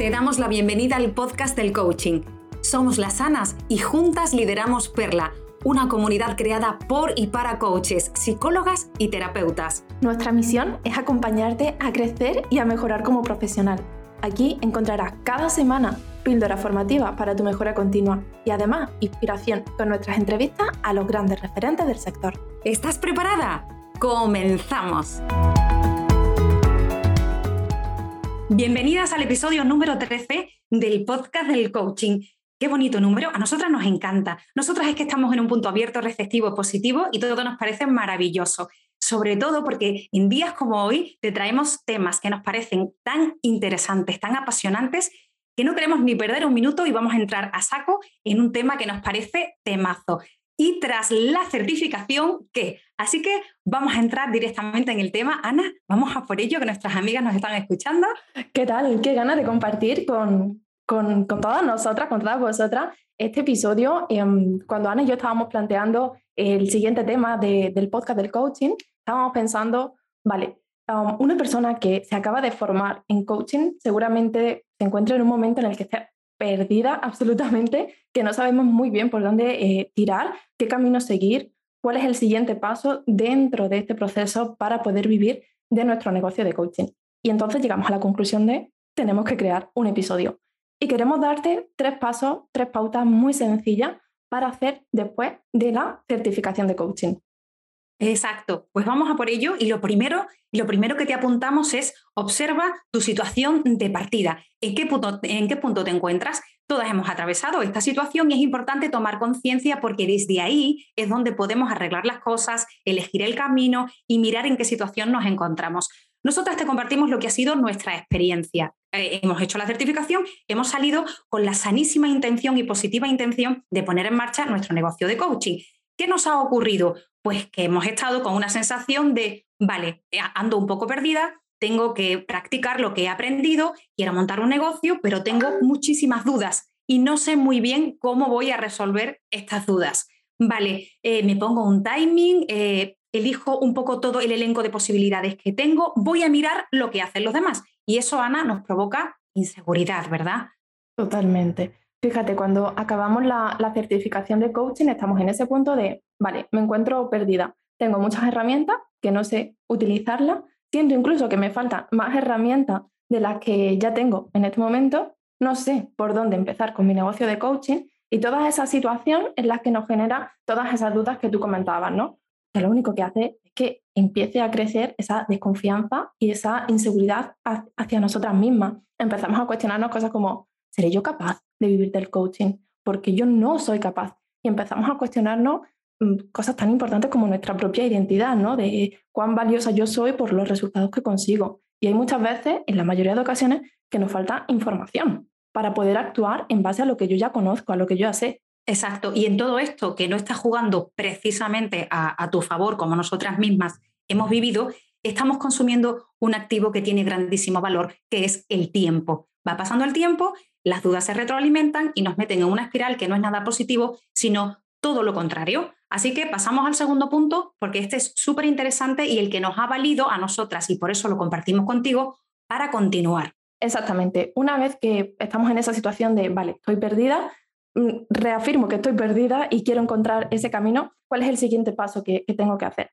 Te damos la bienvenida al podcast del coaching. Somos las Anas y juntas lideramos Perla, una comunidad creada por y para coaches, psicólogas y terapeutas. Nuestra misión es acompañarte a crecer y a mejorar como profesional. Aquí encontrarás cada semana píldora formativa para tu mejora continua y además inspiración con nuestras entrevistas a los grandes referentes del sector. ¿Estás preparada? ¡Comenzamos! Bienvenidas al episodio número 13 del podcast del coaching. Qué bonito número, a nosotras nos encanta. Nosotras es que estamos en un punto abierto, receptivo, positivo y todo nos parece maravilloso. Sobre todo porque en días como hoy te traemos temas que nos parecen tan interesantes, tan apasionantes que no queremos ni perder un minuto y vamos a entrar a saco en un tema que nos parece temazo. Y tras la certificación, ¿qué? Así que vamos a entrar directamente en el tema. Ana, vamos a por ello, que nuestras amigas nos están escuchando. ¿Qué tal? Qué ganas de compartir con, con, con todas nosotras, con todas vosotras, este episodio. Em, cuando Ana y yo estábamos planteando el siguiente tema del podcast del coaching, estábamos pensando, vale, um, una persona que se acaba de formar en coaching seguramente se encuentra en un momento en el que está perdida absolutamente, que no sabemos muy bien por dónde eh, tirar, qué camino seguir, cuál es el siguiente paso dentro de este proceso para poder vivir de nuestro negocio de coaching. Y entonces llegamos a la conclusión de tenemos que crear un episodio. Y queremos darte tres pasos, tres pautas muy sencillas para hacer después de la certificación de coaching. Exacto, pues vamos a por ello y lo primero, lo primero que te apuntamos es observa tu situación de partida. ¿En qué, punto, ¿En qué punto te encuentras? Todas hemos atravesado esta situación y es importante tomar conciencia porque desde ahí es donde podemos arreglar las cosas, elegir el camino y mirar en qué situación nos encontramos. Nosotras te compartimos lo que ha sido nuestra experiencia. Eh, hemos hecho la certificación, hemos salido con la sanísima intención y positiva intención de poner en marcha nuestro negocio de coaching. ¿Qué nos ha ocurrido? Pues que hemos estado con una sensación de, vale, eh, ando un poco perdida, tengo que practicar lo que he aprendido, quiero montar un negocio, pero tengo muchísimas dudas y no sé muy bien cómo voy a resolver estas dudas. Vale, eh, me pongo un timing, eh, elijo un poco todo el elenco de posibilidades que tengo, voy a mirar lo que hacen los demás. Y eso, Ana, nos provoca inseguridad, ¿verdad? Totalmente. Fíjate, cuando acabamos la, certificación de coaching, estamos en ese punto de, vale, me encuentro perdida, tengo muchas herramientas que no sé utilizarlas, siento incluso que me faltan más herramientas de las que ya tengo en este momento, no sé por dónde empezar con mi negocio de coaching y toda esa situación es la que nos genera todas esas dudas que tú comentabas, ¿no? Que lo único que hace es que empiece a crecer esa desconfianza y esa inseguridad hacia nosotras mismas. Empezamos a cuestionarnos cosas como, ¿seré yo capaz de vivir del coaching? Porque yo no soy capaz. Y empezamos a cuestionarnos mm, cosas tan importantes como nuestra propia identidad, ¿no? De cuán valiosa yo soy por los resultados que consigo. Y hay muchas veces, en la mayoría de ocasiones, que nos falta información para poder actuar en base a lo que yo ya conozco, a lo que yo ya sé. Exacto. Y en todo esto que no está jugando precisamente a, a tu favor, como nosotras mismas hemos vivido, estamos consumiendo un activo que tiene grandísimo valor, que es el tiempo. Va pasando el tiempo las dudas se retroalimentan y nos meten en una espiral que no es nada positivo, sino todo lo contrario. Así que pasamos al segundo punto, porque este es súper interesante y el que nos ha valido a nosotras, y por eso lo compartimos contigo, para continuar. Exactamente. Una vez que estamos en esa situación de, vale, estoy perdida, mm, reafirmo que estoy perdida y quiero encontrar ese camino, ¿cuál es el siguiente paso que, que tengo que hacer?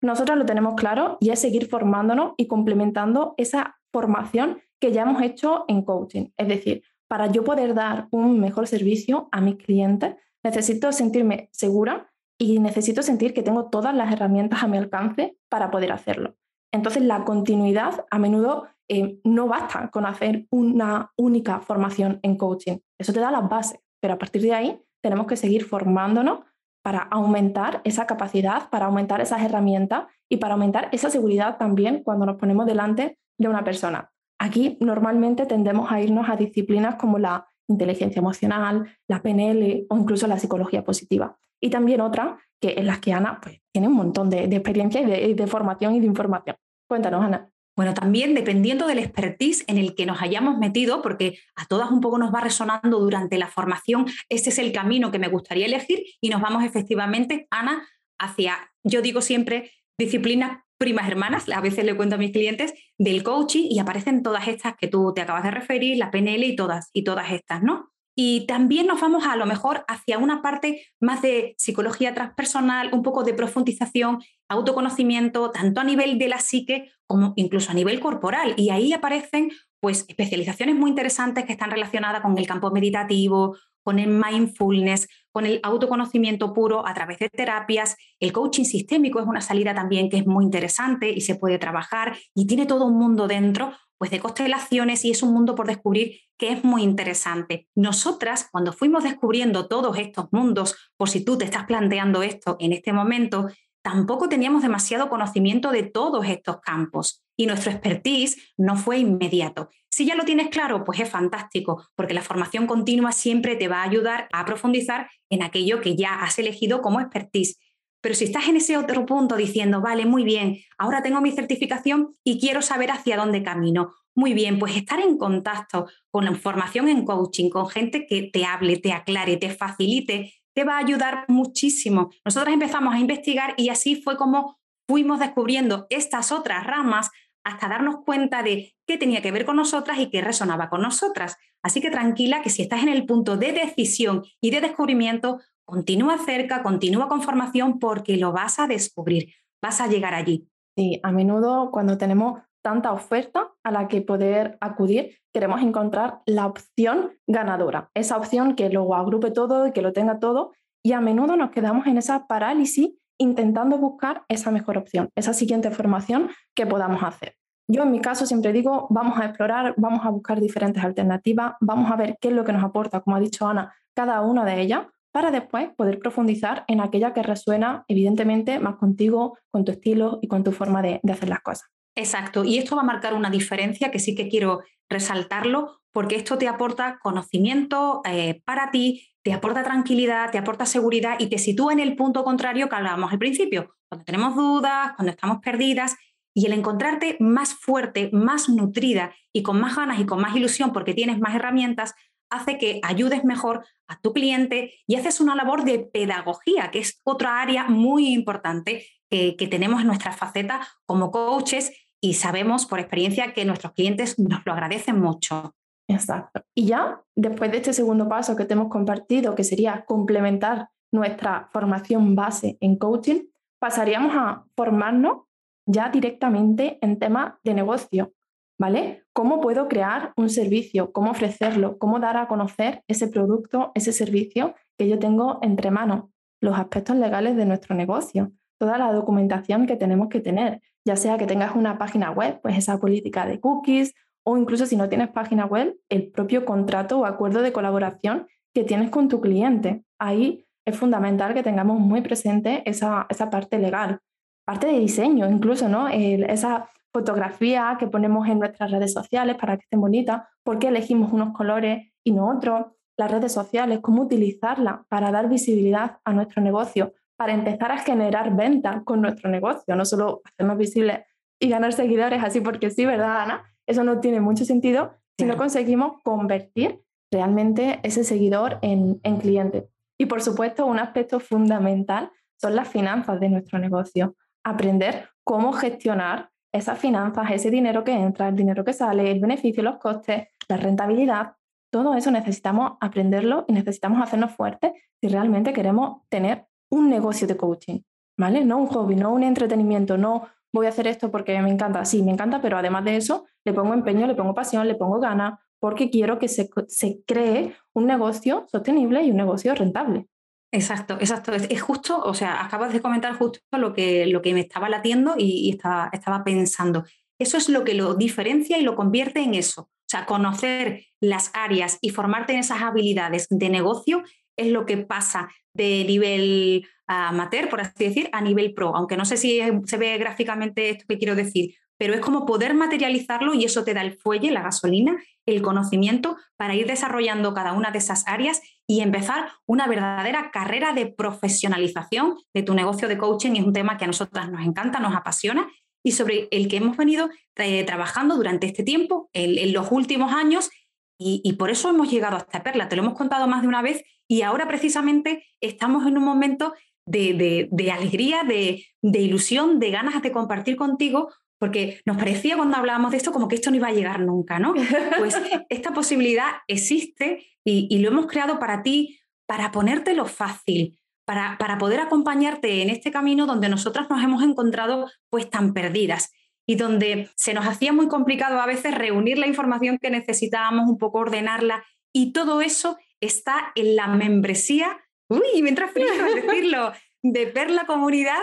Nosotros lo tenemos claro y es seguir formándonos y complementando esa formación que ya hemos hecho en coaching. Es decir, para yo poder dar un mejor servicio a mis clientes, necesito sentirme segura y necesito sentir que tengo todas las herramientas a mi alcance para poder hacerlo. Entonces, la continuidad a menudo eh, no basta con hacer una única formación en coaching. Eso te da las bases, pero a partir de ahí tenemos que seguir formándonos para aumentar esa capacidad, para aumentar esas herramientas y para aumentar esa seguridad también cuando nos ponemos delante de una persona. Aquí normalmente tendemos a irnos a disciplinas como la inteligencia emocional, la PNL o incluso la psicología positiva. Y también otra que en las que Ana pues, tiene un montón de, experiencia y de, formación y de información. Cuéntanos, Ana. Bueno, también dependiendo del expertise en el que nos hayamos metido, porque a todas un poco nos va resonando durante la formación, este es el camino que me gustaría elegir y nos vamos efectivamente, Ana, hacia, yo digo siempre, disciplinas primas hermanas, a veces le cuento a mis clientes, del coaching y aparecen todas estas que tú te acabas de referir, la PNL y todas, y todas estas, ¿no? Y también nos vamos a lo mejor hacia una parte más de psicología transpersonal, un poco de profundización, autoconocimiento, tanto a nivel de la psique como incluso a nivel corporal. Y ahí aparecen pues especializaciones muy interesantes que están relacionadas con el campo meditativo, con el mindfulness, con el autoconocimiento puro a través de terapias. El coaching sistémico es una salida también que es muy interesante y se puede trabajar y tiene todo un mundo dentro pues de constelaciones y es un mundo por descubrir que es muy interesante. Nosotras, cuando fuimos descubriendo todos estos mundos, por si tú te estás planteando esto en este momento, tampoco teníamos demasiado conocimiento de todos estos campos y nuestro expertise no fue inmediato. Si ya lo tienes claro, pues es fantástico, porque la formación continua siempre te va a ayudar a profundizar en aquello que ya has elegido como expertise. Pero si estás en ese otro punto diciendo, vale, muy bien, ahora tengo mi certificación y quiero saber hacia dónde camino, muy bien, pues estar en contacto con la formación en coaching, con gente que te hable, te aclare, te facilite, te va a ayudar muchísimo. Nosotros empezamos a investigar y así fue como fuimos descubriendo estas otras ramas hasta darnos cuenta de qué tenía que ver con nosotras y qué resonaba con nosotras. Así que tranquila que si estás en el punto de decisión y de descubrimiento, Continúa cerca, continúa con formación porque lo vas a descubrir, vas a llegar allí. Sí, a menudo cuando tenemos tanta oferta a la que poder acudir, queremos encontrar la opción ganadora, esa opción que luego agrupe todo y que lo tenga todo, y a menudo nos quedamos en esa parálisis intentando buscar esa mejor opción, esa siguiente formación que podamos hacer. Yo en mi caso siempre digo, vamos a explorar, vamos a buscar diferentes alternativas, vamos a ver qué es lo que nos aporta, como ha dicho Ana, cada una de ellas, para después poder profundizar en aquella que resuena evidentemente más contigo, con tu estilo y con tu forma de, hacer las cosas. Exacto, y esto va a marcar una diferencia que sí que quiero resaltarlo porque esto te aporta conocimiento eh, para ti, te aporta tranquilidad, te aporta seguridad y te sitúa en el punto contrario que hablábamos al principio, cuando tenemos dudas, cuando estamos perdidas y el encontrarte más fuerte, más nutrida y con más ganas y con más ilusión porque tienes más herramientas, hace que ayudes mejor a tu cliente y haces una labor de pedagogía, que es otra área muy importante que, tenemos en nuestra faceta como coaches y sabemos por experiencia que nuestros clientes nos lo agradecen mucho. Exacto. Y ya después de este segundo paso que te hemos compartido, que sería complementar nuestra formación base en coaching, pasaríamos a formarnos ya directamente en temas de negocio, ¿vale? ¿Cómo puedo crear un servicio? ¿Cómo ofrecerlo? ¿Cómo dar a conocer ese producto, ese servicio que yo tengo entre manos? Los aspectos legales de nuestro negocio, toda la documentación que tenemos que tener, ya sea que tengas una página web, pues esa política de cookies, o incluso si no tienes página web, el propio contrato o acuerdo de colaboración que tienes con tu cliente. Ahí es fundamental que tengamos muy presente esa, esa parte legal, parte de diseño incluso, ¿no? esa fotografía que ponemos en nuestras redes sociales para que estén bonitas, por qué elegimos unos colores y no otros, las redes sociales, cómo utilizarlas para dar visibilidad a nuestro negocio, para empezar a generar ventas con nuestro negocio, no solo hacernos visibles y ganar seguidores así porque sí, ¿verdad, Ana? Eso no tiene mucho sentido si no conseguimos convertir realmente ese seguidor en, en cliente. Y por supuesto, un aspecto fundamental son las finanzas de nuestro negocio. Aprender cómo gestionar esas finanzas, ese dinero que entra, el dinero que sale, el beneficio, los costes, la rentabilidad, todo eso necesitamos aprenderlo y necesitamos hacernos fuertes si realmente queremos tener un negocio de coaching, ¿vale? No un hobby, no un entretenimiento, no voy a hacer esto porque me encanta, sí, me encanta, pero además de eso le pongo empeño, le pongo pasión, le pongo ganas, porque quiero que se, se cree un negocio sostenible y un negocio rentable. Exacto, exacto. Es, justo, o sea, acabas de comentar justo lo que, lo que me estaba latiendo y, estaba, estaba pensando. Eso es lo que lo diferencia y lo convierte en eso. O sea, conocer las áreas y formarte en esas habilidades de negocio es lo que pasa de nivel amateur, por así decir, a nivel pro. Aunque no sé si se ve gráficamente esto que quiero decir, pero es como poder materializarlo y eso te da el fuelle, la gasolina, el conocimiento para ir desarrollando cada una de esas áreas y empezar una verdadera carrera de profesionalización de tu negocio de coaching. Es un tema que a nosotras nos encanta, nos apasiona y sobre el que hemos venido eh, trabajando durante este tiempo, en, los últimos años, y, y, por eso hemos llegado a esta perla. Te lo hemos contado más de una vez y ahora precisamente estamos en un momento de, de, alegría, de, de ilusión, de ganas de compartir contigo, porque nos parecía cuando hablábamos de esto como que esto no iba a llegar nunca, ¿no? Pues esta posibilidad existe y, y, lo hemos creado para ti, para ponértelo fácil, para, para poder acompañarte en este camino donde nosotras nos hemos encontrado pues tan perdidas y donde se nos hacía muy complicado a veces reunir la información que necesitábamos, un poco ordenarla y todo eso está en la membresía, uy, me entra frío decirlo, de Perla Comunidad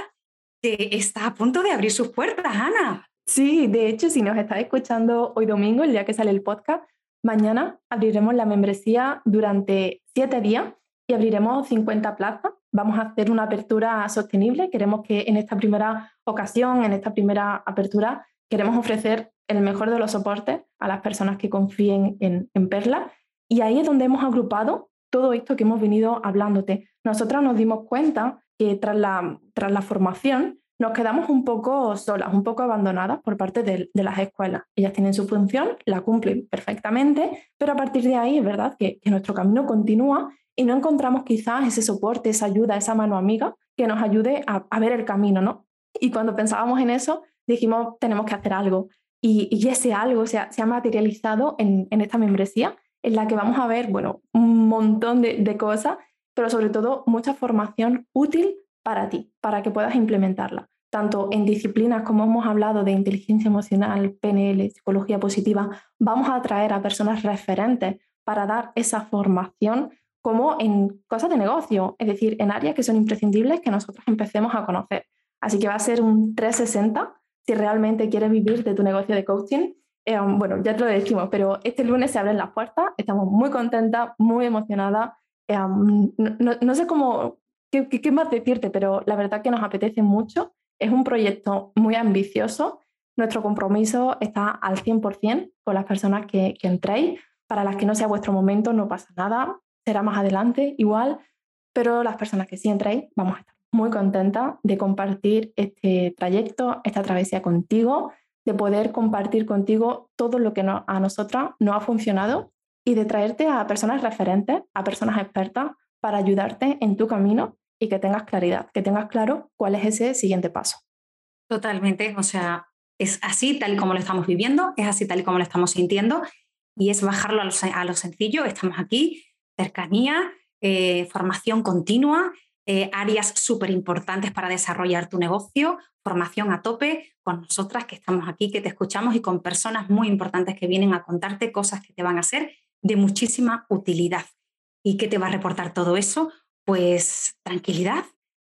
que está a punto de abrir sus puertas, Ana. Sí, de hecho, si nos estás escuchando hoy domingo, el día que sale el podcast, mañana abriremos la membresía durante siete días y abriremos 50 plazas. Vamos a hacer una apertura sostenible. Queremos que en esta primera ocasión, en esta primera apertura, queremos ofrecer el mejor de los soportes a las personas que confíen en, en Perla. Y ahí es donde hemos agrupado todo esto que hemos venido hablándote. Nosotras nos dimos cuenta que tras la, tras la formación nos quedamos un poco solas, un poco abandonadas por parte de, las escuelas. Ellas tienen su función, la cumplen perfectamente, pero a partir de ahí es verdad que, nuestro camino continúa y no encontramos quizás ese soporte, esa ayuda, esa mano amiga que nos ayude a, ver el camino, ¿no? Y cuando pensábamos en eso, dijimos, tenemos que hacer algo. Y, ese algo se ha, se ha materializado en, en, esta membresía, en la que vamos a ver, bueno, un montón de, de cosas pero sobre todo mucha formación útil para ti, para que puedas implementarla, tanto en disciplinas como hemos hablado de inteligencia emocional, PNL, psicología positiva, vamos a atraer a personas referentes para dar esa formación como en cosas de negocio, es decir, en áreas que son imprescindibles que nosotros empecemos a conocer. Así que va a ser un 360 si realmente quieres vivir de tu negocio de coaching. Eh, bueno, ya te lo decimos, pero este lunes se abren las puertas, estamos muy contentas, muy emocionadas no, sé cómo, qué, qué, más decirte, pero la verdad que nos apetece mucho. Es un proyecto muy ambicioso. Nuestro compromiso está al 100% con las personas que, que entréis. Para las que no sea vuestro momento, no pasa nada. Será más adelante, igual. Pero las personas que sí entréis, vamos a estar muy contentas de compartir este trayecto, esta travesía contigo, de poder compartir contigo todo lo que a nosotras no ha funcionado y de traerte a personas referentes, a personas expertas para ayudarte en tu camino y que tengas claridad, que tengas claro cuál es ese siguiente paso. Totalmente, o sea, es así tal y como lo estamos viviendo, es así tal y como lo estamos sintiendo y es bajarlo a lo, sencillo. Estamos aquí, cercanía, eh, formación continua, eh, áreas súper importantes para desarrollar tu negocio, formación a tope con nosotras que estamos aquí, que te escuchamos y con personas muy importantes que vienen a contarte cosas que te van a hacer de muchísima utilidad. ¿Y qué te va a reportar todo eso? Pues tranquilidad,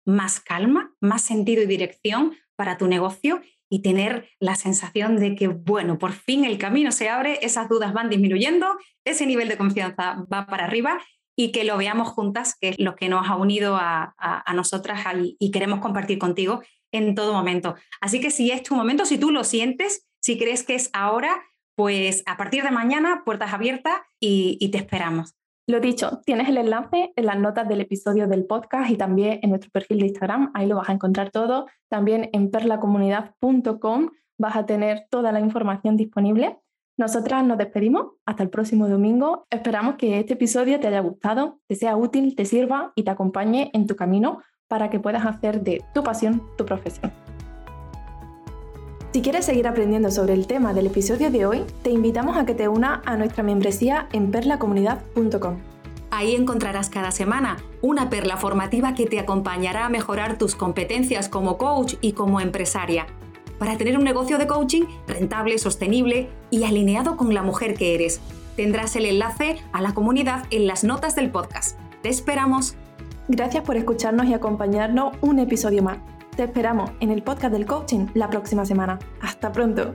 más calma, más sentido y dirección para tu negocio y tener la sensación de que, bueno, por fin el camino se abre, esas dudas van disminuyendo, ese nivel de confianza va para arriba y que lo veamos juntas, que es lo que nos ha unido a, nosotras y queremos compartir contigo en todo momento. Así que si es tu momento, si tú lo sientes, si crees que es ahora, pues a partir de mañana, puertas abiertas y, te esperamos. Lo dicho, tienes el enlace en las notas del episodio del podcast y también en nuestro perfil de Instagram, ahí lo vas a encontrar todo. También en perlacomunidad.com vas a tener toda la información disponible. Nosotras nos despedimos hasta el próximo domingo. Esperamos que este episodio te haya gustado, te sea útil, te sirva y te acompañe en tu camino para que puedas hacer de tu pasión tu profesión. Si quieres seguir aprendiendo sobre el tema del episodio de hoy, te invitamos a que te una a nuestra membresía en perlacomunidad.com. Ahí encontrarás cada semana una perla formativa que te acompañará a mejorar tus competencias como coach y como empresaria, para tener un negocio de coaching rentable, sostenible y alineado con la mujer que eres. Tendrás el enlace a la comunidad en las notas del podcast. Te esperamos. Gracias por escucharnos y acompañarnos un episodio más. Te esperamos en el podcast del coaching la próxima semana. Hasta pronto.